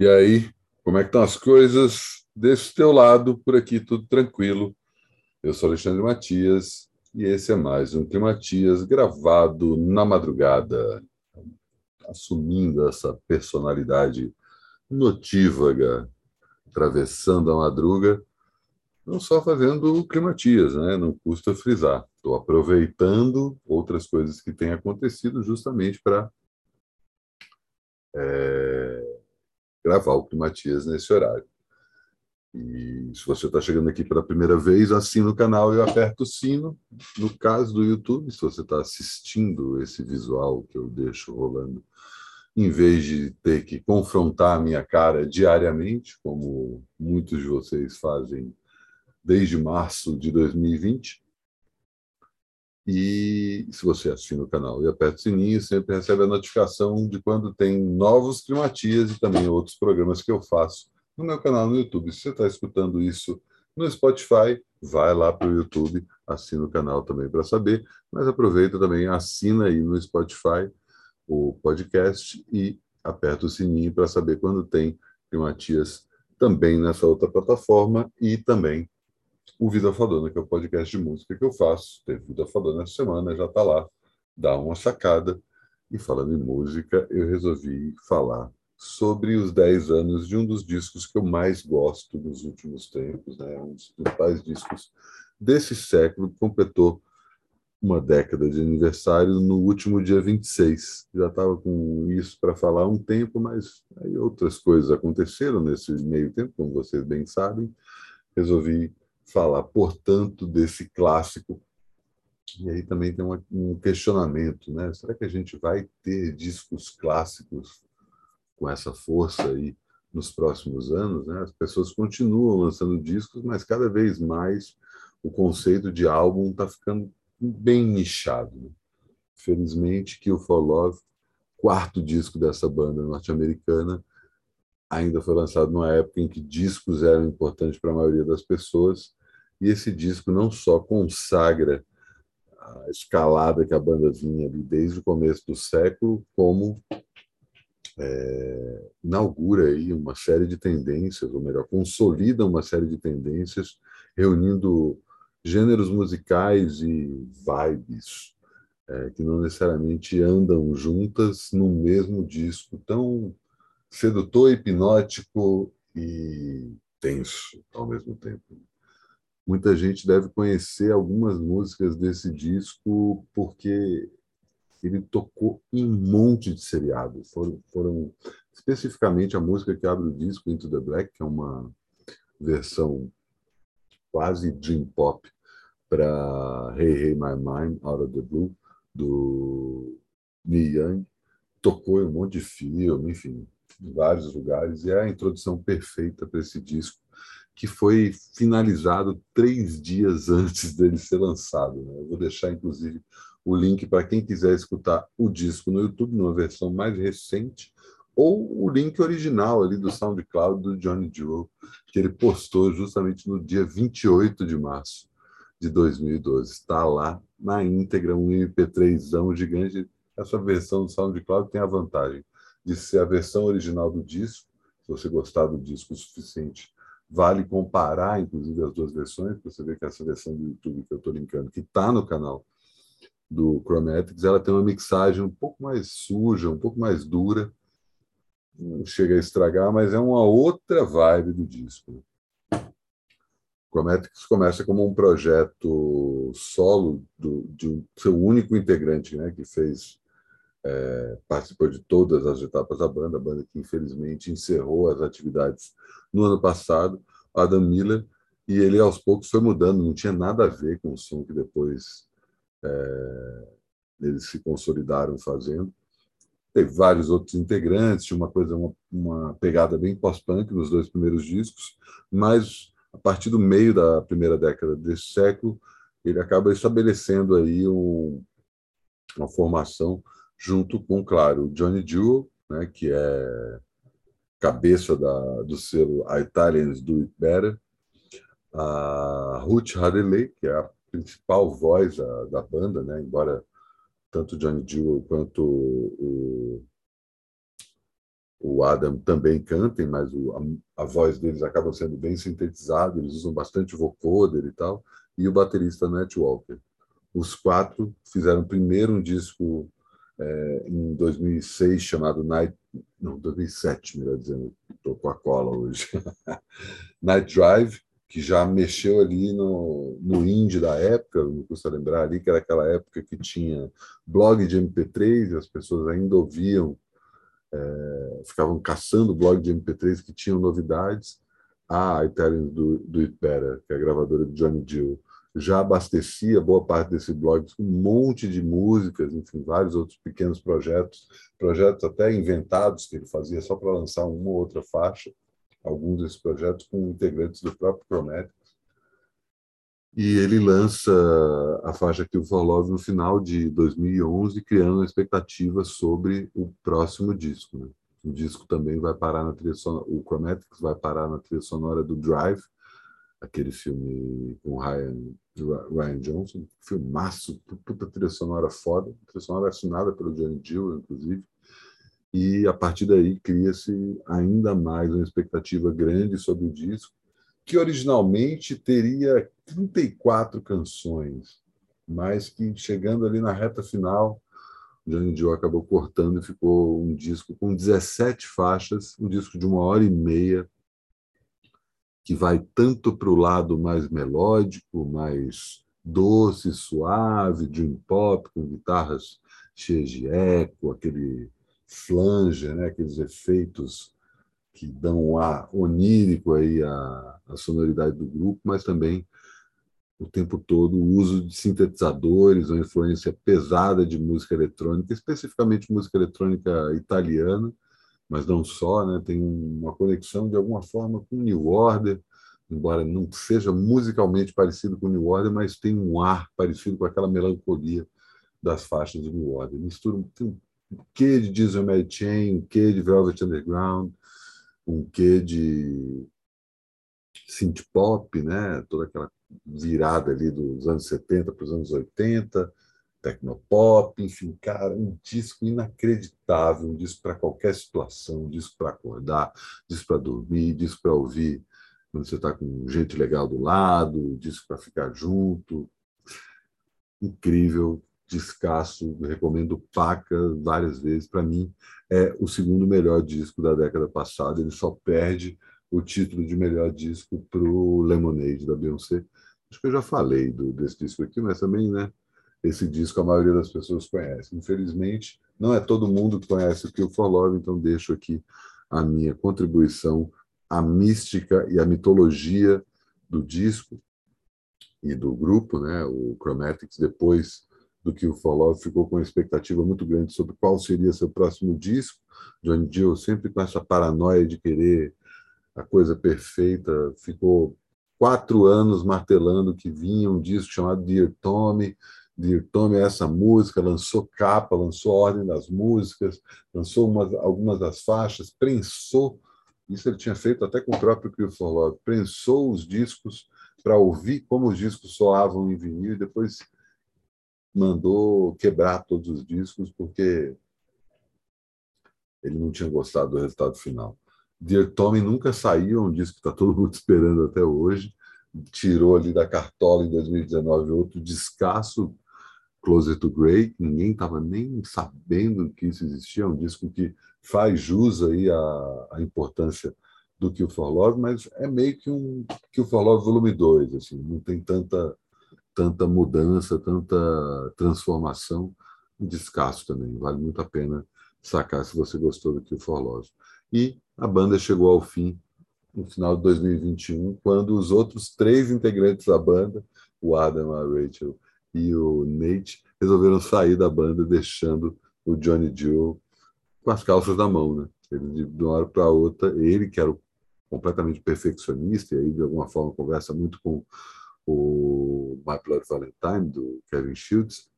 E aí, como é que estão as coisas desse teu lado? Por aqui tudo tranquilo. Eu sou Alexandre Matias e esse é mais um Climatias gravado na madrugada, assumindo essa personalidade notívaga, atravessando a madruga, não só fazendo Climatias, né? não custa frisar. Estou aproveitando outras coisas que têm acontecido justamente para é gravar o Climatias nesse horário. E se você está chegando aqui pela primeira vez, assina o canal e aperta o sino. No caso do YouTube, se você está assistindo esse visual que eu deixo rolando, em vez de ter que confrontar a minha cara diariamente, como muitos de vocês fazem desde março de 2020. E se você assina o canal e aperta o sininho, sempre recebe a notificação de quando tem novos climatias e também outros programas que eu faço no meu canal no YouTube. Se você está escutando isso no Spotify, vai lá para o YouTube, assina o canal também para saber, mas aproveita também, assina aí no Spotify o podcast e aperta o sininho para saber quando tem climatias também nessa outra plataforma e também o Vida Fadona, que é o podcast de música que eu faço. Teve Vida Fadona essa semana, já está lá. Dá uma sacada. E falando em música, eu resolvi falar sobre os 10 anos de um dos discos que eu mais gosto dos últimos tempos, né? um dos principais discos desse século, completou uma década de aniversário no último dia 26. Já estava com isso para falar há um tempo, mas aí outras coisas aconteceram nesse meio tempo, como vocês bem sabem. Resolvi falar, portanto, desse clássico. E aí também tem um questionamento, né? Será que a gente vai ter discos clássicos com essa força aí nos próximos anos? Né? As pessoas continuam lançando discos, mas cada vez mais o conceito de álbum está ficando bem nichado. Né? Felizmente que o For Love, quarto disco dessa banda norte-americana, ainda foi lançado numa época em que discos eram importantes para a maioria das pessoas e esse disco não só consagra a escalada que a banda vinha ali desde o começo do século, como é, inaugura aí uma série de tendências, ou melhor, consolida uma série de tendências, reunindo gêneros musicais e vibes é, que não necessariamente andam juntas no mesmo disco, tão sedutor, hipnótico e tenso ao mesmo tempo. Muita gente deve conhecer algumas músicas desse disco porque ele tocou em um monte de seriados. Foram, foram especificamente a música que abre o disco Into the Black, que é uma versão quase dream pop para Hey Hey My Mind Out of the Blue do Neil Young. Tocou em um monte de filme, enfim, em vários lugares e é a introdução perfeita para esse disco que foi finalizado três dias antes dele ser lançado. Né? Eu vou deixar, inclusive, o link para quem quiser escutar o disco no YouTube, numa versão mais recente, ou o link original ali do SoundCloud do Johnny Jewel, que ele postou justamente no dia 28 de março de 2012. Está lá na íntegra, um MP3zão gigante. Essa versão do SoundCloud tem a vantagem de ser a versão original do disco, se você gostar do disco o suficiente Vale comparar, inclusive, as duas versões, você ver que essa versão do YouTube que eu estou linkando, que está no canal do Chromatics, ela tem uma mixagem um pouco mais suja, um pouco mais dura, não chega a estragar, mas é uma outra vibe do disco. Chromatics começa como um projeto solo do, de um seu único integrante, né, que fez é, participou de todas as etapas da banda, a banda que infelizmente encerrou as atividades no ano passado, Adam Miller, e ele aos poucos foi mudando, não tinha nada a ver com o som que depois é, eles se consolidaram fazendo. Teve vários outros integrantes, tinha uma coisa, uma, uma pegada bem pós-punk nos dois primeiros discos, mas a partir do meio da primeira década desse século, ele acaba estabelecendo aí um, uma formação junto com, claro, Johnny Jewel, né, que é cabeça da, do selo Italians Do It Better, a Ruth Hadley, que é a principal voz da, da banda, né, embora tanto Johnny Jewel quanto o, o Adam também cantem, mas o, a, a, voz deles acaba sendo bem sintetizada, eles usam bastante vocoder e tal, e o baterista Matt Walker. Os quatro fizeram primeiro um disco é, em 2006 chamado Night, não, 2007, melhor dizendo, estou com a cola hoje, Night Drive, que já mexeu ali no, no indie da época, não custa lembrar ali, que era aquela época que tinha blog de MP3 e as pessoas ainda ouviam é, ficavam caçando blog de MP3 que tinham novidades. A Italians do, do It Better, que é a gravadora de Johnny Gill, já abastecia boa parte desse blog com um monte de músicas, enfim, vários outros pequenos projetos, projetos até inventados que ele fazia só para lançar uma ou outra faixa, alguns desses projetos com integrantes do próprio Chromatic e ele lança a faixa Kill for Love no final de 2011, criando uma expectativa sobre o próximo disco. Né? O disco também vai parar na trilha sonora, o Chromatics vai parar na trilha sonora do Drive, aquele filme com Ryan, Ryan Johnson, filmaço, puta trilha sonora foda, trilha sonora assinada pelo Johnny Gill, inclusive, e a partir daí cria-se ainda mais uma expectativa grande sobre o disco, que originalmente teria 34 canções, mas que chegando ali na reta final, Johnny Joe acabou cortando e ficou um disco com 17 faixas, um disco de uma hora e meia, que vai tanto para o lado mais melódico, mais doce, suave, dream pop, com guitarras cheias de eco, aquele flanger, né, aqueles efeitos que dão um ar onírico aí à, à sonoridade do grupo, mas também o tempo todo o uso de sintetizadores, uma influência pesada de música eletrônica, especificamente música eletrônica italiana, mas não só, né? tem uma conexão de alguma forma com New Order, embora não seja musicalmente parecido com New Order, mas tem um ar parecido com aquela melancolia das faixas de New Order. Mistura tem um quê de Diesel Mary Chain, um quê de Velvet Underground, um quê de synth pop, né? toda aquela virada ali dos anos 70 para os anos 80, tecnopop, enfim, cara, um disco inacreditável, um disco para qualquer situação, um disco para acordar, um disco para dormir, um disco para ouvir quando você está com gente legal do lado, um disco para ficar junto. Incrível, descasso, recomendo Paca várias vezes. Para mim, é o segundo melhor disco da década passada. Ele só perde o título de melhor disco para o Lemonade da Beyoncé. Acho que eu já falei do, desse disco aqui, mas também, né? Esse disco a maioria das pessoas conhece. Infelizmente, não é todo mundo que conhece o Kill for Love, então deixo aqui a minha contribuição à mística e à mitologia do disco e do grupo, né? O Chromatics depois do o For Love ficou com uma expectativa muito grande sobre qual seria seu próximo disco. Johnny Gill sempre com essa paranoia de querer a coisa perfeita, ficou quatro anos martelando que vinha um disco chamado Dear Tommy. Dear Tommy é essa música, lançou capa, lançou ordem das músicas, lançou umas, algumas das faixas, prensou, isso ele tinha feito até com o próprio Kill for Love, prensou os discos para ouvir como os discos soavam em vinil e depois mandou quebrar todos os discos porque ele não tinha gostado do resultado final. Dear Tommy nunca saiu, é um disco que está todo mundo esperando até hoje. Tirou ali da cartola em 2019 outro descasso, Closer to Grey, ninguém estava nem sabendo que isso existia, é um disco que faz jus aí à, importância do Kill for Love, mas é meio que um Kill for Love volume 2, assim, não tem tanta tanta mudança, tanta transformação, um descasso também. Vale muito a pena sacar se você gostou do Kill for Love. E a banda chegou ao fim no final de 2021, quando os outros três integrantes da banda, o Adam, a Rachel e o Nate, resolveram sair da banda, deixando o Johnny Gill com as calças na mão, né? Ele, de uma hora para outra, ele que era completamente perfeccionista, e aí de alguma forma conversa muito com o My Blood Valentine, do Kevin Shields,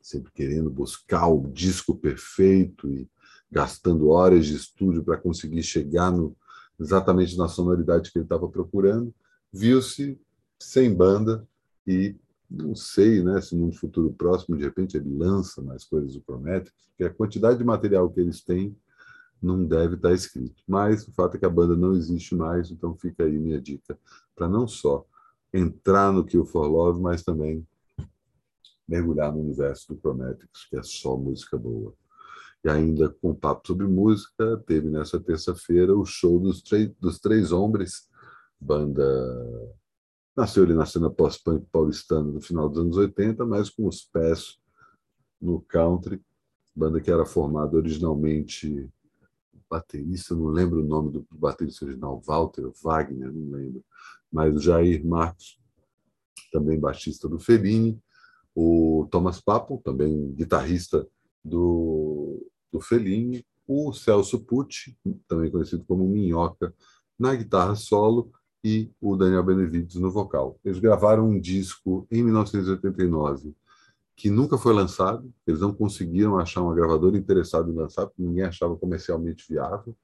sempre querendo buscar o disco perfeito e gastando horas de estúdio para conseguir chegar no, exatamente na sonoridade que ele estava procurando, viu-se sem banda e não sei né, se num futuro próximo, de repente, ele lança mais coisas do Prometheus, porque a quantidade de material que eles têm não deve estar escrito. Mas o fato é que a banda não existe mais, então fica aí minha dica para não só entrar no Kill for Love, mas também mergulhar no universo do Prometheus, que é só música boa. E ainda com papo sobre música, teve nessa terça-feira o show dos, dos Três Hombres, banda nasceu ali na cena pós-punk paulistana no final dos anos 80, mas com os pés no country, banda que era formada originalmente baterista, não lembro o nome do baterista original, Walter Wagner, não lembro, mas o Jair Marcos, também baixista do Fellini, o Thomas Papo, também guitarrista do, do Fellini, o Celso Pucci, também conhecido como Minhoca, na guitarra solo, e o Daniel Benevides no vocal. Eles gravaram um disco em 1989 que nunca foi lançado, eles não conseguiram achar uma gravadora interessada em lançar, porque ninguém achava comercialmente viável.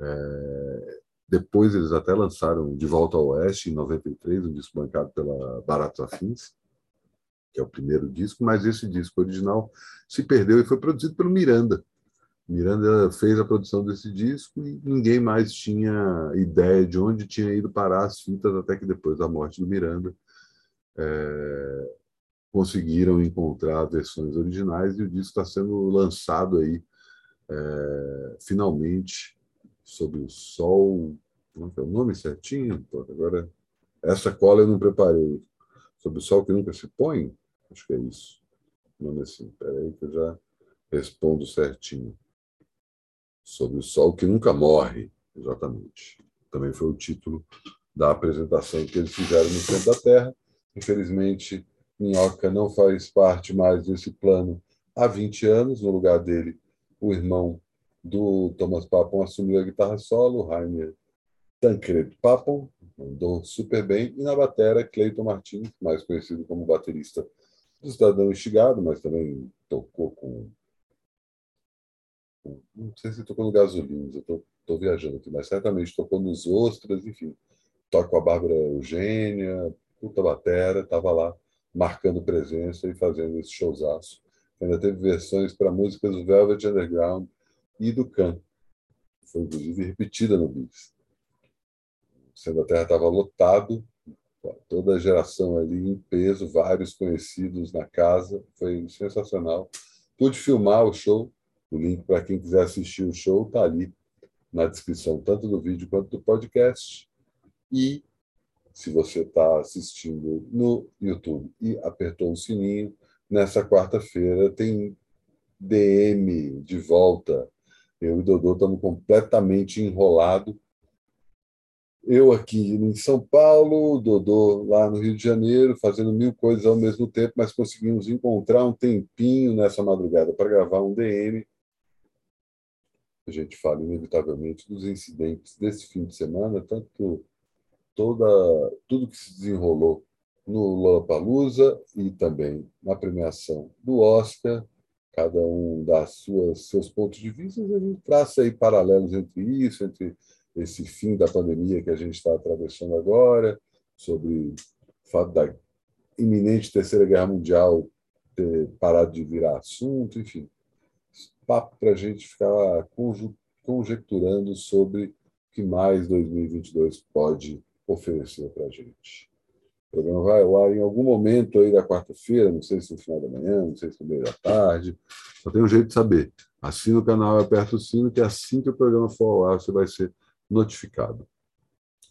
É... Depois eles até lançaram De Volta ao Oeste, em 93, um disco bancado pela Baratos Afins, que é o primeiro disco, mas esse disco original se perdeu e foi produzido pelo Miranda. Miranda fez a produção desse disco e ninguém mais tinha ideia de onde tinha ido parar as fitas, até que depois da morte do Miranda é, conseguiram encontrar versões originais e o disco está sendo lançado aí é, finalmente sob o sol. Como é, é o nome certinho? Agora, essa cola eu não preparei. Sob o sol que nunca se põe? Acho que é isso. O nome é assim. Aí que eu já respondo certinho. Sob o sol que nunca morre. Exatamente. Também foi o título da apresentação que eles fizeram no centro da Terra. Infelizmente, Minhoca não faz parte mais desse plano há 20 anos. No lugar dele, o irmão do Thomas Papon assumiu a guitarra solo, Rainer Tancredo Papon, andou super bem, e na batera, Cleiton Martins, mais conhecido como baterista do Cidadão Estigado, mas também tocou com. Não sei se tocou no Gasolina, eu estou viajando aqui, mas certamente tocou nos Ostras, enfim. Toca com a Bárbara Eugênia, puta batera, estava lá marcando presença e fazendo esse showzaço. Ainda teve versões para músicas do Velvet Underground e do Can. Foi, inclusive, repetida no Bis. Sendo a Terra estava lotado, toda a geração ali em peso, vários conhecidos na casa. Foi sensacional. Pude filmar o show. O link para quem quiser assistir o show está ali na descrição, tanto do vídeo quanto do podcast. E se você está assistindo no YouTube e apertou o sininho, nessa quarta-feira tem DM de volta. Eu e Dodô estamos completamente enrolados. Eu aqui em São Paulo, Dodô lá no Rio de Janeiro, fazendo mil coisas ao mesmo tempo, mas conseguimos encontrar um tempinho nessa madrugada para gravar um DM. A gente fala inevitavelmente dos incidentes desse fim de semana, tanto toda tudo que se desenrolou no Lollapalooza e também na premiação do Oscar, cada um dá suas seus pontos de vista, a gente traça aí paralelos entre isso, entre esse fim da pandemia que a gente está atravessando agora, sobre o fato da iminente terceira guerra mundial ter parado de virar assunto, enfim, papo para a gente ficar conjecturando sobre o que mais 2022 pode oferecer para a gente. O programa vai ao ar em algum momento aí da quarta-feira, não sei se no final da manhã, não sei se no meio da tarde. Só tem um jeito de saber. Assina o canal e aperta o sino, que assim que o programa for ao ar, você vai ser notificado.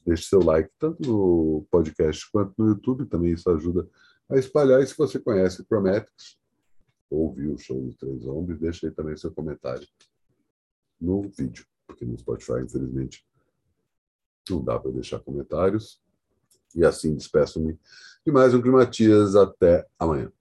Deixe seu like, tanto no podcast quanto no YouTube, também isso ajuda a espalhar. E se você conhece Prometheus, ou viu o show dos Três Homens, deixe aí também seu comentário no vídeo, porque no Spotify, infelizmente, não dá para deixar comentários. E assim despeço-me de mais um Climatias. Até amanhã.